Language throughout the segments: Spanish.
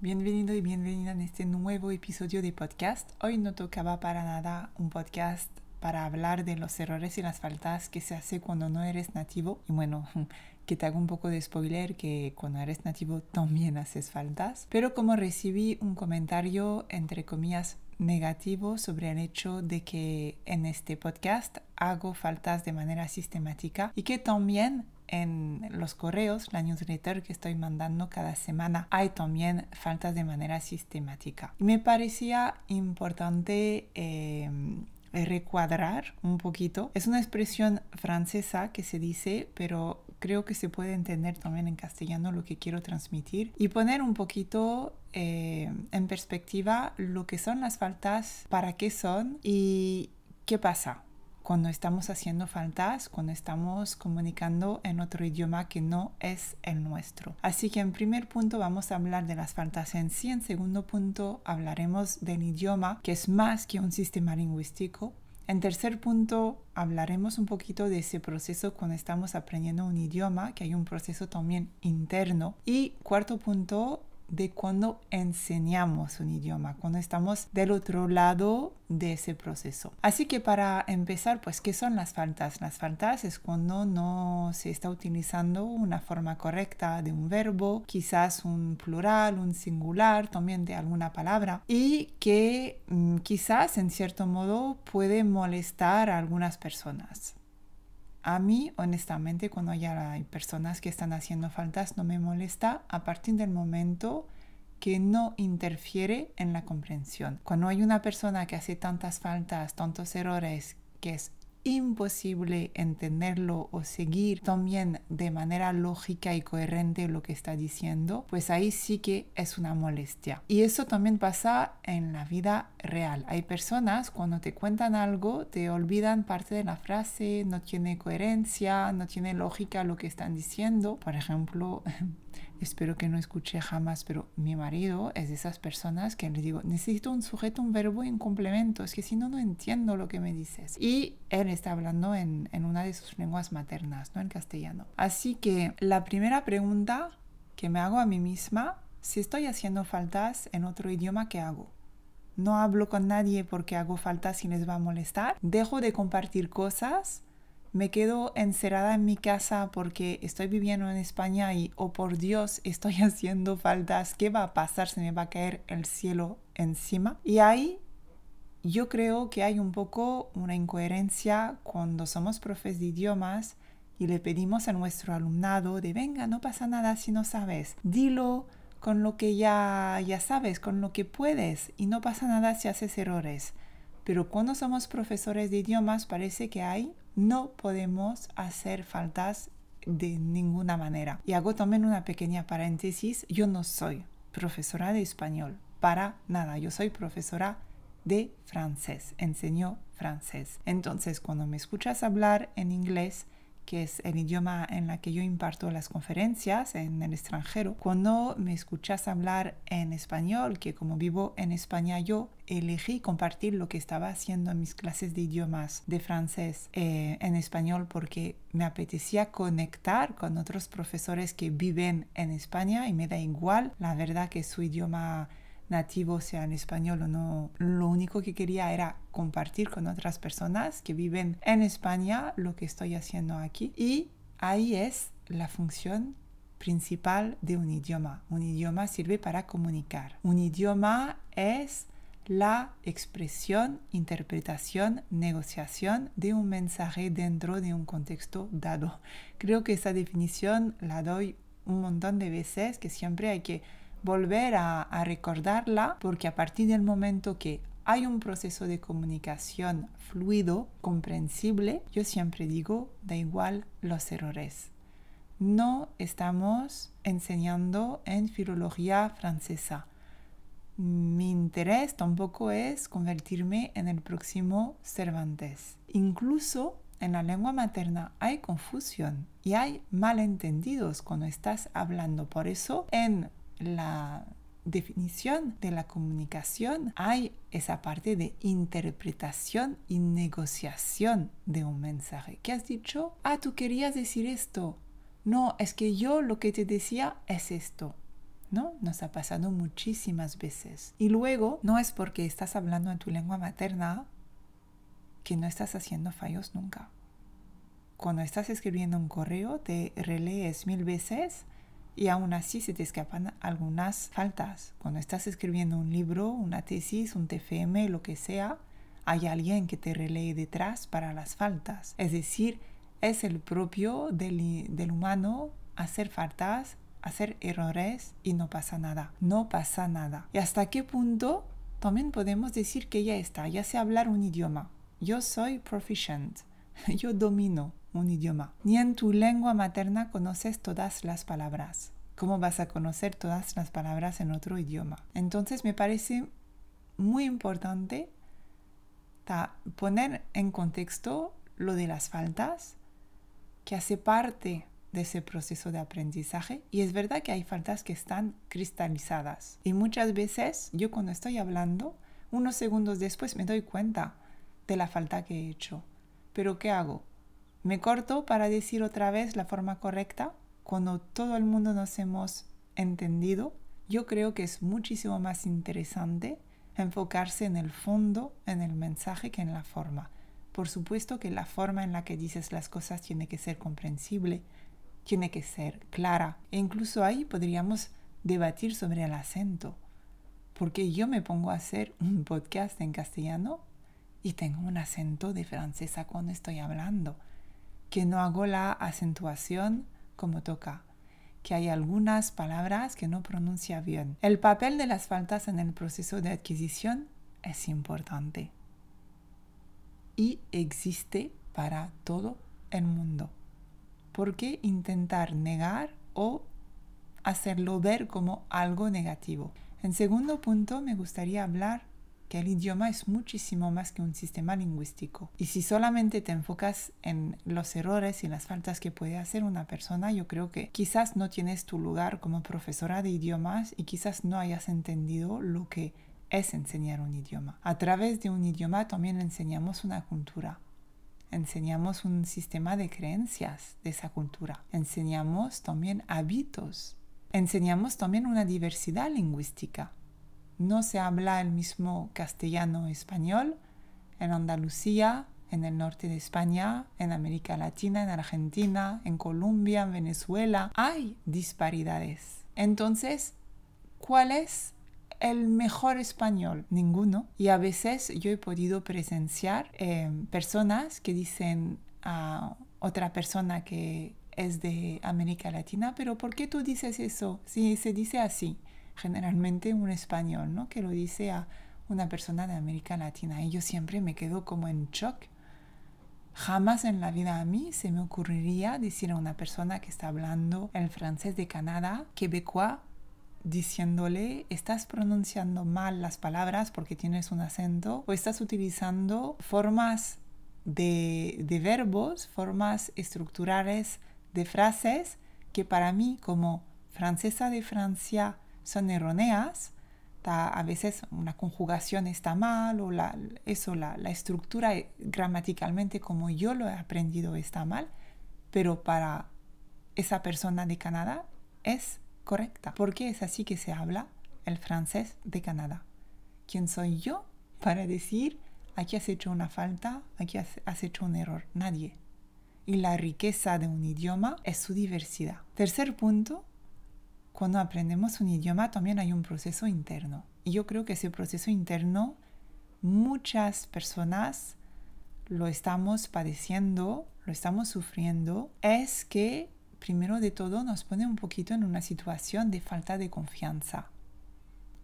Bienvenido y bienvenida en este nuevo episodio de podcast. Hoy no tocaba para nada un podcast para hablar de los errores y las faltas que se hace cuando no eres nativo. Y bueno, que te hago un poco de spoiler que cuando eres nativo también haces faltas. Pero como recibí un comentario, entre comillas, negativo sobre el hecho de que en este podcast hago faltas de manera sistemática y que también en los correos, la newsletter que estoy mandando cada semana, hay también faltas de manera sistemática. Me parecía importante eh, recuadrar un poquito. Es una expresión francesa que se dice, pero creo que se puede entender también en castellano lo que quiero transmitir y poner un poquito eh, en perspectiva lo que son las faltas, para qué son y qué pasa cuando estamos haciendo faltas, cuando estamos comunicando en otro idioma que no es el nuestro. Así que en primer punto vamos a hablar de las faltas en sí, en segundo punto hablaremos del idioma, que es más que un sistema lingüístico. En tercer punto hablaremos un poquito de ese proceso cuando estamos aprendiendo un idioma, que hay un proceso también interno. Y cuarto punto de cuando enseñamos un idioma, cuando estamos del otro lado de ese proceso. Así que para empezar, pues, ¿qué son las faltas? Las faltas es cuando no se está utilizando una forma correcta de un verbo, quizás un plural, un singular también de alguna palabra, y que mm, quizás en cierto modo puede molestar a algunas personas. A mí, honestamente, cuando ya hay personas que están haciendo faltas, no me molesta a partir del momento que no interfiere en la comprensión. Cuando hay una persona que hace tantas faltas, tantos errores, que es imposible entenderlo o seguir también de manera lógica y coherente lo que está diciendo, pues ahí sí que es una molestia. Y eso también pasa en la vida real. Hay personas cuando te cuentan algo te olvidan parte de la frase, no tiene coherencia, no tiene lógica lo que están diciendo. Por ejemplo, espero que no escuche jamás, pero mi marido es de esas personas que le digo, necesito un sujeto, un verbo y un complemento, es que si no, no entiendo lo que me dices. Y él está hablando en, una de sus lenguas maternas, no en castellano. Así que la primera pregunta que me hago a mí misma, si estoy haciendo faltas en otro idioma, ¿qué hago? No hablo con nadie porque hago faltas y les va a molestar. Dejo de compartir cosas me quedo encerrada en mi casa porque estoy viviendo en España y, oh por Dios, estoy haciendo faltas, ¿qué va a pasar? Se me va a caer el cielo encima. Y ahí yo creo que hay un poco una incoherencia cuando somos profes de idiomas y le pedimos a nuestro alumnado de, venga, no pasa nada si no sabes, dilo con lo que ya, ya sabes, con lo que puedes y no pasa nada si haces errores. Pero cuando somos profesores de idiomas parece que hay no podemos hacer faltas de ninguna manera. Y hago también una pequeña paréntesis, yo no soy profesora de español, para nada, yo soy profesora de francés, enseño francés. Entonces, cuando me escuchas hablar en inglés, que es el idioma en la que yo imparto las conferencias en el extranjero. Cuando me escuchas hablar en español, que como vivo en España yo elegí compartir lo que estaba haciendo en mis clases de idiomas de francés eh, en español porque me apetecía conectar con otros profesores que viven en España y me da igual la verdad que su idioma nativo, sea en español o no. Lo único que quería era compartir con otras personas que viven en España lo que estoy haciendo aquí. Y ahí es la función principal de un idioma. Un idioma sirve para comunicar. Un idioma es la expresión, interpretación, negociación de un mensaje dentro de un contexto dado. Creo que esa definición la doy un montón de veces, que siempre hay que volver a, recordarla porque a partir del momento que hay un proceso de comunicación fluido, comprensible, yo siempre digo, da igual los errores. No estamos enseñando en filología francesa. Mi interés tampoco es convertirme en el próximo Cervantes. Incluso en la lengua materna hay confusión y hay malentendidos cuando estás hablando. Por eso en la definición de la comunicación hay esa parte de interpretación y negociación de un mensaje. ¿Qué has dicho? Ah, tú querías decir esto. No, es que yo lo que te decía es esto. ¿no? Nos ha pasado muchísimas veces. Y luego, no es porque estás hablando en tu lengua materna que no estás haciendo fallos nunca. Cuando estás escribiendo un correo, te relees mil veces y aún así se te escapan algunas faltas. Cuando estás escribiendo un libro, una tesis, un TFM, lo que sea, hay alguien que te relee detrás para las faltas. Es decir, es el propio del, del humano hacer faltas hacer errores y no pasa nada. No pasa nada. ¿Y hasta qué punto también podemos decir que ya está, ya sé hablar un idioma? Yo soy proficient. Yo domino un idioma. Ni en tu lengua materna conoces todas las palabras. ¿Cómo vas a conocer todas las palabras en otro idioma? Entonces me parece muy importante poner en contexto lo de las faltas, que hace parte de ese proceso de aprendizaje y es verdad que hay faltas que están cristalizadas y muchas veces yo cuando estoy hablando unos segundos después me doy cuenta de la falta que he hecho pero ¿qué hago? ¿Me corto para decir otra vez la forma correcta cuando todo el mundo nos hemos entendido? Yo creo que es muchísimo más interesante enfocarse en el fondo, en el mensaje que en la forma. Por supuesto que la forma en la que dices las cosas tiene que ser comprensible, tiene que ser clara. E incluso ahí podríamos debatir sobre el acento. Porque yo me pongo a hacer un podcast en castellano y tengo un acento de francesa cuando estoy hablando. Que no hago la acentuación como toca. Que hay algunas palabras que no pronuncia bien. El papel de las faltas en el proceso de adquisición es importante. Y existe para todo el mundo. ¿por qué intentar negar o hacerlo ver como algo negativo? En segundo punto, me gustaría hablar que el idioma es muchísimo más que un sistema lingüístico. Y si solamente te enfocas en los errores y las faltas que puede hacer una persona, yo creo que quizás no tienes tu lugar como profesora de idiomas y quizás no hayas entendido lo que es enseñar un idioma. A través de un idioma también enseñamos una cultura enseñamos un sistema de creencias de esa cultura, enseñamos también hábitos, enseñamos también una diversidad lingüística. No se habla el mismo castellano-español en Andalucía, en el norte de España, en América Latina, en Argentina, en Colombia, en Venezuela. Hay disparidades. Entonces, ¿cuál es el mejor español, ninguno. Y a veces yo he podido presenciar eh, personas que dicen a otra persona que es de América Latina, pero ¿por qué tú dices eso? Si se dice así, generalmente un español, ¿no? Que lo dice a una persona de América Latina. Y yo siempre me quedo como en shock. Jamás en la vida a mí se me ocurriría decir a una persona que está hablando el francés de Canadá, quebecois, diciéndole estás pronunciando mal las palabras porque tienes un acento o estás utilizando formas de, de verbos, formas estructurales de frases que para mí como francesa de Francia son erróneas. A veces una conjugación está mal o la, eso, la, estructura gramaticalmente como yo lo he aprendido está mal, pero para esa persona de Canadá es correcta, porque es así que se habla el francés de Canadá. ¿Quién soy yo para decir aquí has hecho una falta, aquí has, hecho un error? Nadie. Y la riqueza de un idioma es su diversidad. Tercer punto, cuando aprendemos un idioma también hay un proceso interno. Y yo creo que ese proceso interno muchas personas lo estamos padeciendo, lo estamos sufriendo, es que primero de todo nos pone un poquito en una situación de falta de confianza,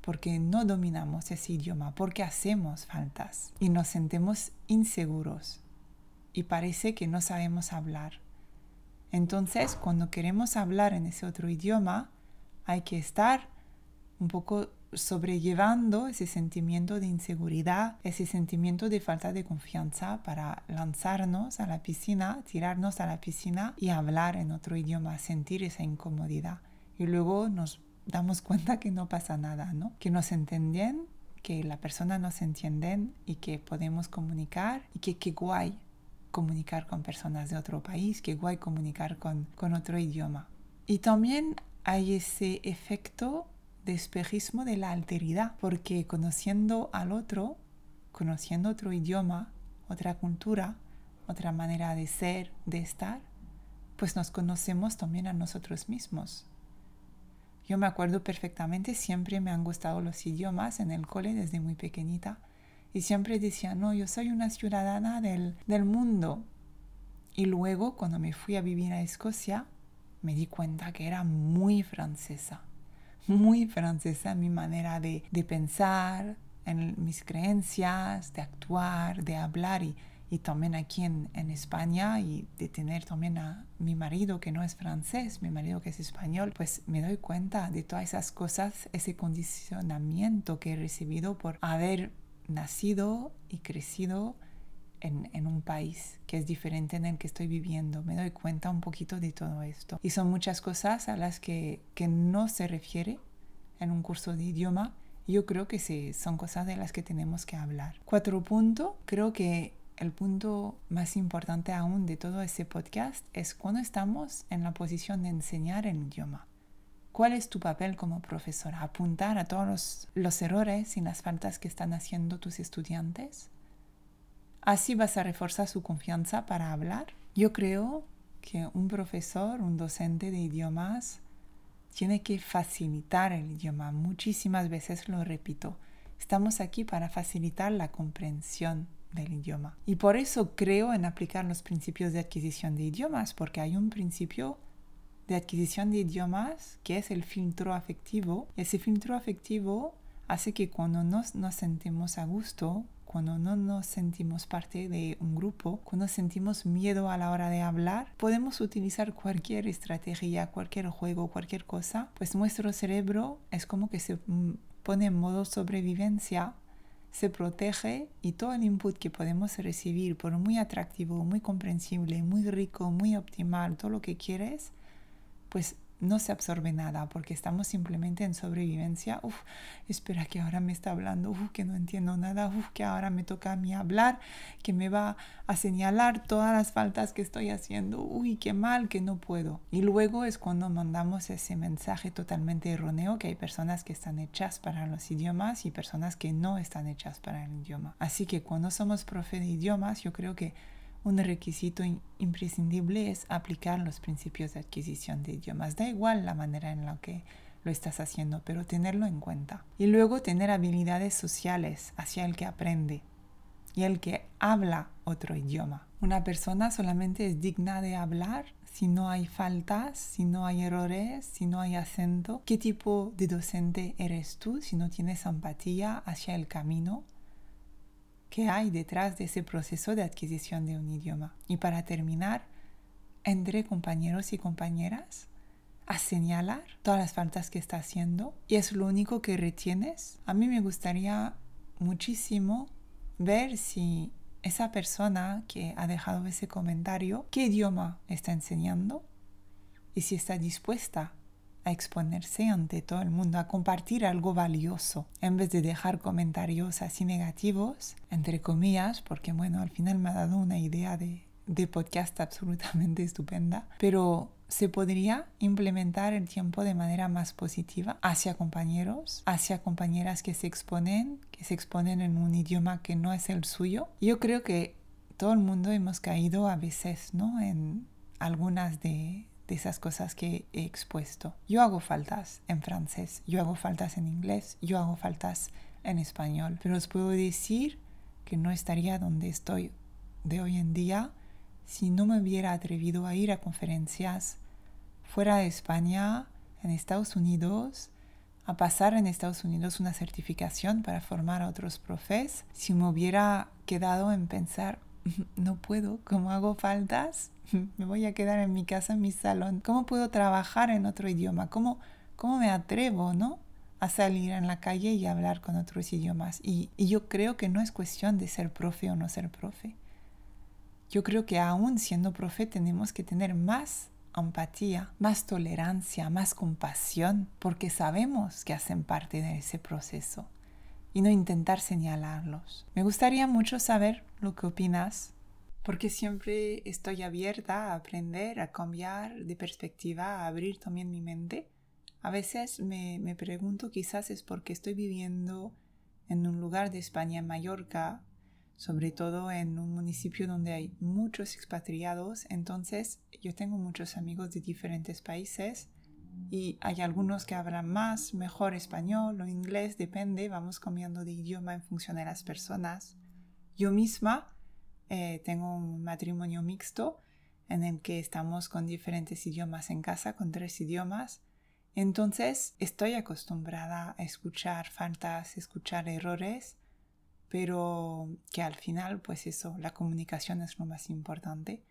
porque no dominamos ese idioma, porque hacemos faltas y nos sentimos inseguros y parece que no sabemos hablar. Entonces, cuando queremos hablar en ese otro idioma, hay que estar un poco sobrellevando ese sentimiento de inseguridad, ese sentimiento de falta de confianza para lanzarnos a la piscina, tirarnos a la piscina y hablar en otro idioma, sentir esa incomodidad. Y luego nos damos cuenta que no pasa nada, ¿no? Que nos entienden, que la persona nos entiende y que podemos comunicar y que qué guay comunicar con personas de otro país, qué guay comunicar con, con otro idioma. Y también hay ese efecto de espejismo de la alteridad, porque conociendo al otro, conociendo otro idioma, otra cultura, otra manera de ser, de estar, pues nos conocemos también a nosotros mismos. Yo me acuerdo perfectamente, siempre me han gustado los idiomas en el cole desde muy pequeñita y siempre decía, no, yo soy una ciudadana del, del mundo. Y luego, cuando me fui a vivir a Escocia, me di cuenta que era muy francesa, muy francesa mi manera de, de pensar, en mis creencias, de actuar, de hablar y y también aquí en, en, España y de tener también a mi marido que no es francés, mi marido que es español, pues me doy cuenta de todas esas cosas, ese condicionamiento que he recibido por haber nacido y crecido en, un país que es diferente en el que estoy viviendo. Me doy cuenta un poquito de todo esto. Y son muchas cosas a las que, que no se refiere en un curso de idioma. Yo creo que sí, son cosas de las que tenemos que hablar. Cuatro puntos. Creo que el punto más importante aún de todo ese podcast es cuando estamos en la posición de enseñar el idioma. ¿Cuál es tu papel como profesora? ¿Apuntar a todos los, errores y las faltas que están haciendo tus estudiantes? ¿Así vas a reforzar su confianza para hablar? Yo creo que un profesor, un docente de idiomas, tiene que facilitar el idioma. Muchísimas veces lo repito. Estamos aquí para facilitar la comprensión del idioma. Y por eso creo en aplicar los principios de adquisición de idiomas, porque hay un principio de adquisición de idiomas que es el filtro afectivo. Ese filtro afectivo hace que cuando nos, nos sentimos a gusto, cuando no nos sentimos parte de un grupo, cuando sentimos miedo a la hora de hablar, podemos utilizar cualquier estrategia, cualquier juego, cualquier cosa, pues nuestro cerebro es como que se mm, pone en modo sobrevivencia se protege y todo el input que podemos recibir, por muy atractivo, muy comprensible, muy rico, muy optimal, todo lo que quieres, pues no se absorbe nada porque estamos simplemente en sobrevivencia. Uf, espera que ahora me está hablando, uf, que no entiendo nada, uf, que ahora me toca a mí hablar, que me va a señalar todas las faltas que estoy haciendo, uy, qué mal, que no puedo. Y luego es cuando mandamos ese mensaje totalmente erróneo que hay personas que están hechas para los idiomas y personas que no están hechas para el idioma. Así que cuando somos profe de idiomas, yo creo que un requisito imprescindible es aplicar los principios de adquisición de idiomas. Da igual la manera en la que lo estás haciendo, pero tenerlo en cuenta. Y luego tener habilidades sociales hacia el que aprende y el que habla otro idioma. Una persona solamente es digna de hablar si no hay faltas, si no hay errores, si no hay acento. ¿Qué tipo de docente eres tú si no tienes empatía hacia el camino qué hay detrás de ese proceso de adquisición de un idioma. Y para terminar, entre compañeros y compañeras a señalar todas las faltas que está haciendo y es lo único que retienes. A mí me gustaría muchísimo ver si esa persona que ha dejado ese comentario, qué idioma está enseñando y si está dispuesta a exponerse ante todo el mundo, a compartir algo valioso, en vez de dejar comentarios así negativos, entre comillas, porque bueno, al final me ha dado una idea de, de podcast absolutamente estupenda, pero se podría implementar el tiempo de manera más positiva hacia compañeros, hacia compañeras que se exponen, que se exponen en un idioma que no es el suyo. Yo creo que todo el mundo hemos caído a veces, ¿no? En algunas de, de esas cosas que he expuesto. Yo hago faltas en francés, yo hago faltas en inglés, yo hago faltas en español, pero os puedo decir que no estaría donde estoy de hoy en día si no me hubiera atrevido a ir a conferencias fuera de España, en Estados Unidos, a pasar en Estados Unidos una certificación para formar a otros profes, si me hubiera quedado en pensar, no puedo, ¿cómo hago faltas? me voy a quedar en mi casa, en mi salón. ¿Cómo puedo trabajar en otro idioma? ¿Cómo, cómo me atrevo, no? a salir en la calle y hablar con otros idiomas. Y, y, yo creo que no es cuestión de ser profe o no ser profe. Yo creo que aún siendo profe tenemos que tener más empatía, más tolerancia, más compasión, porque sabemos que hacen parte de ese proceso y no intentar señalarlos. Me gustaría mucho saber lo que opinas porque siempre estoy abierta a aprender, a cambiar de perspectiva, a abrir también mi mente A veces me, me pregunto quizás es porque estoy viviendo en un lugar de España, en Mallorca, sobre todo en un municipio donde hay muchos expatriados, entonces yo tengo muchos amigos de diferentes países y hay algunos que hablan más, mejor español o inglés, depende, vamos cambiando de idioma en función de las personas. Yo misma eh, tengo un matrimonio mixto en el que estamos con diferentes idiomas en casa, con tres idiomas. Entonces estoy acostumbrada a escuchar faltas, escuchar errores, pero que al final, pues eso, la comunicación es lo más importante.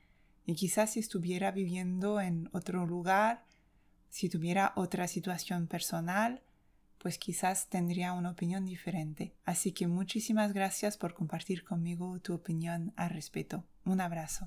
Y quizás si estuviera viviendo en otro lugar, si tuviera otra situación personal, pues quizás tendría una opinión diferente. Así que muchísimas gracias por compartir conmigo tu opinión al respecto. Un abrazo.